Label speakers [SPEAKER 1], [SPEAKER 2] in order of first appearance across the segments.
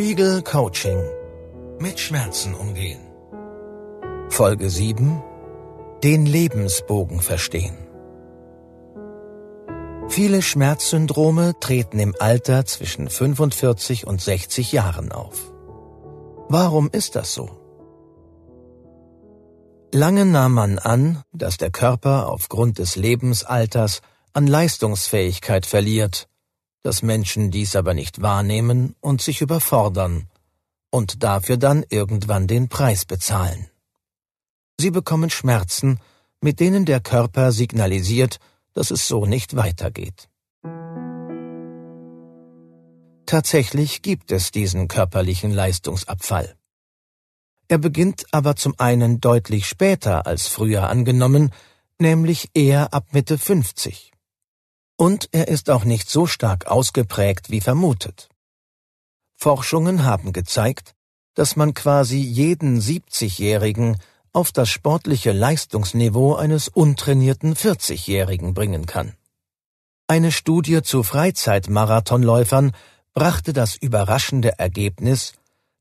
[SPEAKER 1] Spiegel Coaching. Mit Schmerzen umgehen. Folge 7. Den Lebensbogen verstehen. Viele Schmerzsyndrome treten im Alter zwischen 45 und 60 Jahren auf. Warum ist das so? Lange nahm man an, dass der Körper aufgrund des Lebensalters an Leistungsfähigkeit verliert, dass Menschen dies aber nicht wahrnehmen und sich überfordern und dafür dann irgendwann den Preis bezahlen. Sie bekommen Schmerzen, mit denen der Körper signalisiert, dass es so nicht weitergeht. Tatsächlich gibt es diesen körperlichen Leistungsabfall. Er beginnt aber zum einen deutlich später als früher angenommen, nämlich eher ab Mitte 50. Und er ist auch nicht so stark ausgeprägt wie vermutet. Forschungen haben gezeigt, dass man quasi jeden 70-Jährigen auf das sportliche Leistungsniveau eines untrainierten 40-Jährigen bringen kann. Eine Studie zu Freizeitmarathonläufern brachte das überraschende Ergebnis,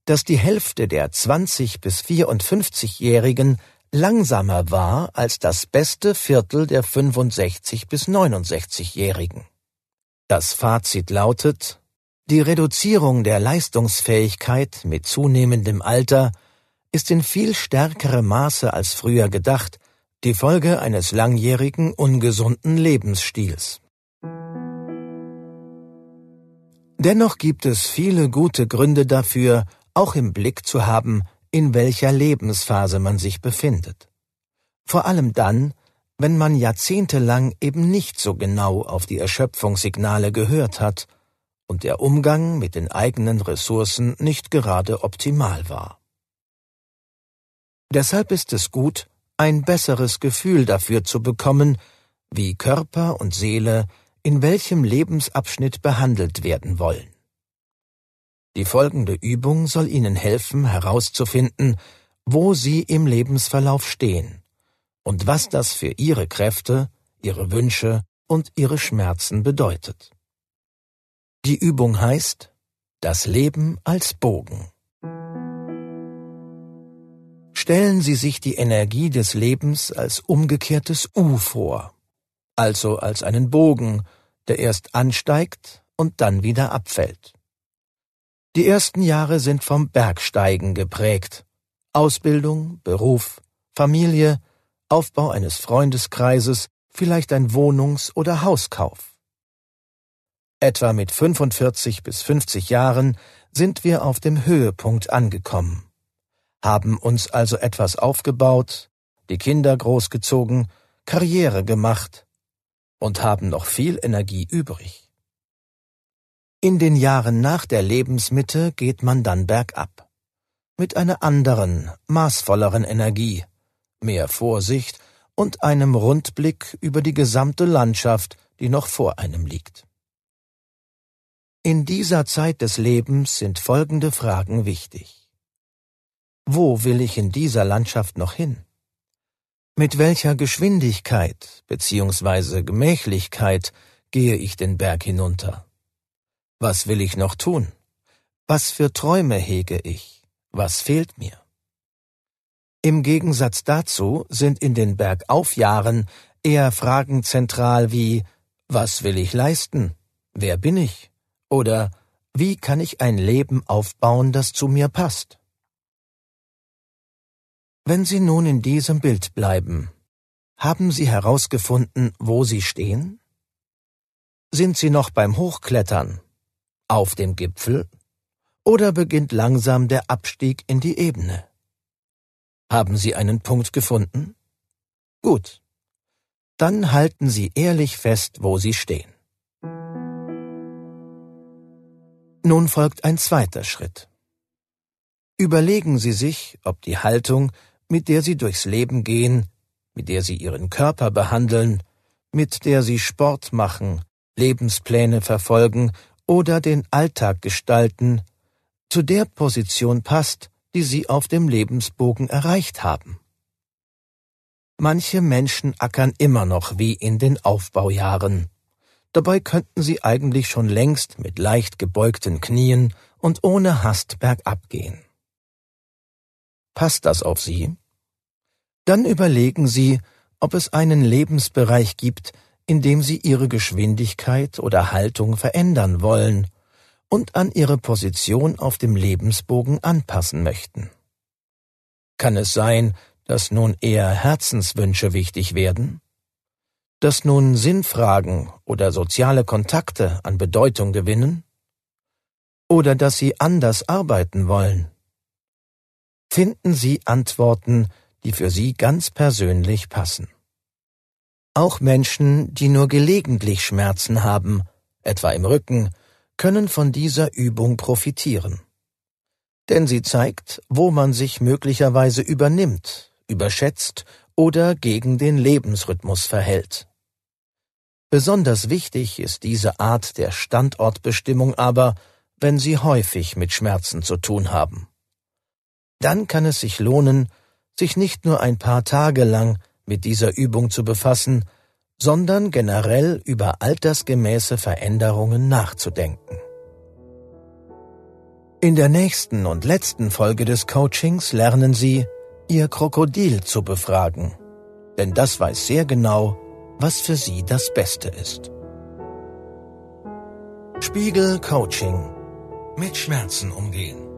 [SPEAKER 1] dass die Hälfte der 20 bis 54-Jährigen langsamer war als das beste Viertel der 65 bis 69-Jährigen. Das Fazit lautet, die Reduzierung der Leistungsfähigkeit mit zunehmendem Alter ist in viel stärkerem Maße als früher gedacht die Folge eines langjährigen ungesunden Lebensstils. Dennoch gibt es viele gute Gründe dafür, auch im Blick zu haben, in welcher Lebensphase man sich befindet. Vor allem dann, wenn man jahrzehntelang eben nicht so genau auf die Erschöpfungssignale gehört hat und der Umgang mit den eigenen Ressourcen nicht gerade optimal war. Deshalb ist es gut, ein besseres Gefühl dafür zu bekommen, wie Körper und Seele in welchem Lebensabschnitt behandelt werden wollen. Die folgende Übung soll Ihnen helfen herauszufinden, wo Sie im Lebensverlauf stehen und was das für Ihre Kräfte, Ihre Wünsche und Ihre Schmerzen bedeutet. Die Übung heißt Das Leben als Bogen. Stellen Sie sich die Energie des Lebens als umgekehrtes U vor, also als einen Bogen, der erst ansteigt und dann wieder abfällt. Die ersten Jahre sind vom Bergsteigen geprägt. Ausbildung, Beruf, Familie, Aufbau eines Freundeskreises, vielleicht ein Wohnungs- oder Hauskauf. Etwa mit 45 bis 50 Jahren sind wir auf dem Höhepunkt angekommen, haben uns also etwas aufgebaut, die Kinder großgezogen, Karriere gemacht und haben noch viel Energie übrig. In den Jahren nach der Lebensmitte geht man dann bergab. Mit einer anderen, maßvolleren Energie, mehr Vorsicht und einem Rundblick über die gesamte Landschaft, die noch vor einem liegt. In dieser Zeit des Lebens sind folgende Fragen wichtig. Wo will ich in dieser Landschaft noch hin? Mit welcher Geschwindigkeit bzw. Gemächlichkeit gehe ich den Berg hinunter? Was will ich noch tun? Was für Träume hege ich? Was fehlt mir? Im Gegensatz dazu sind in den Bergaufjahren eher Fragen zentral wie Was will ich leisten? Wer bin ich? Oder Wie kann ich ein Leben aufbauen, das zu mir passt? Wenn Sie nun in diesem Bild bleiben, haben Sie herausgefunden, wo Sie stehen? Sind Sie noch beim Hochklettern auf dem Gipfel oder beginnt langsam der Abstieg in die Ebene? Haben Sie einen Punkt gefunden? Gut. Dann halten Sie ehrlich fest, wo Sie stehen. Nun folgt ein zweiter Schritt. Überlegen Sie sich, ob die Haltung, mit der Sie durchs Leben gehen, mit der Sie Ihren Körper behandeln, mit der Sie Sport machen, Lebenspläne verfolgen oder den Alltag gestalten, zu der Position passt, die sie auf dem Lebensbogen erreicht haben. Manche Menschen ackern immer noch wie in den Aufbaujahren. Dabei könnten Sie eigentlich schon längst mit leicht gebeugten Knien und ohne Hast bergab gehen. Passt das auf Sie? Dann überlegen Sie, ob es einen Lebensbereich gibt, in dem Sie Ihre Geschwindigkeit oder Haltung verändern wollen und an Ihre Position auf dem Lebensbogen anpassen möchten. Kann es sein, dass nun eher Herzenswünsche wichtig werden? Dass nun Sinnfragen oder soziale Kontakte an Bedeutung gewinnen? Oder dass Sie anders arbeiten wollen? Finden Sie Antworten, die für Sie ganz persönlich passen. Auch Menschen, die nur gelegentlich Schmerzen haben, etwa im Rücken, können von dieser Übung profitieren. Denn sie zeigt, wo man sich möglicherweise übernimmt, überschätzt oder gegen den Lebensrhythmus verhält. Besonders wichtig ist diese Art der Standortbestimmung aber, wenn Sie häufig mit Schmerzen zu tun haben. Dann kann es sich lohnen, sich nicht nur ein paar Tage lang mit dieser Übung zu befassen, sondern generell über altersgemäße Veränderungen nachzudenken. In der nächsten und letzten Folge des Coachings lernen Sie, Ihr Krokodil zu befragen, denn das weiß sehr genau, was für Sie das Beste ist. Spiegel Coaching mit Schmerzen umgehen.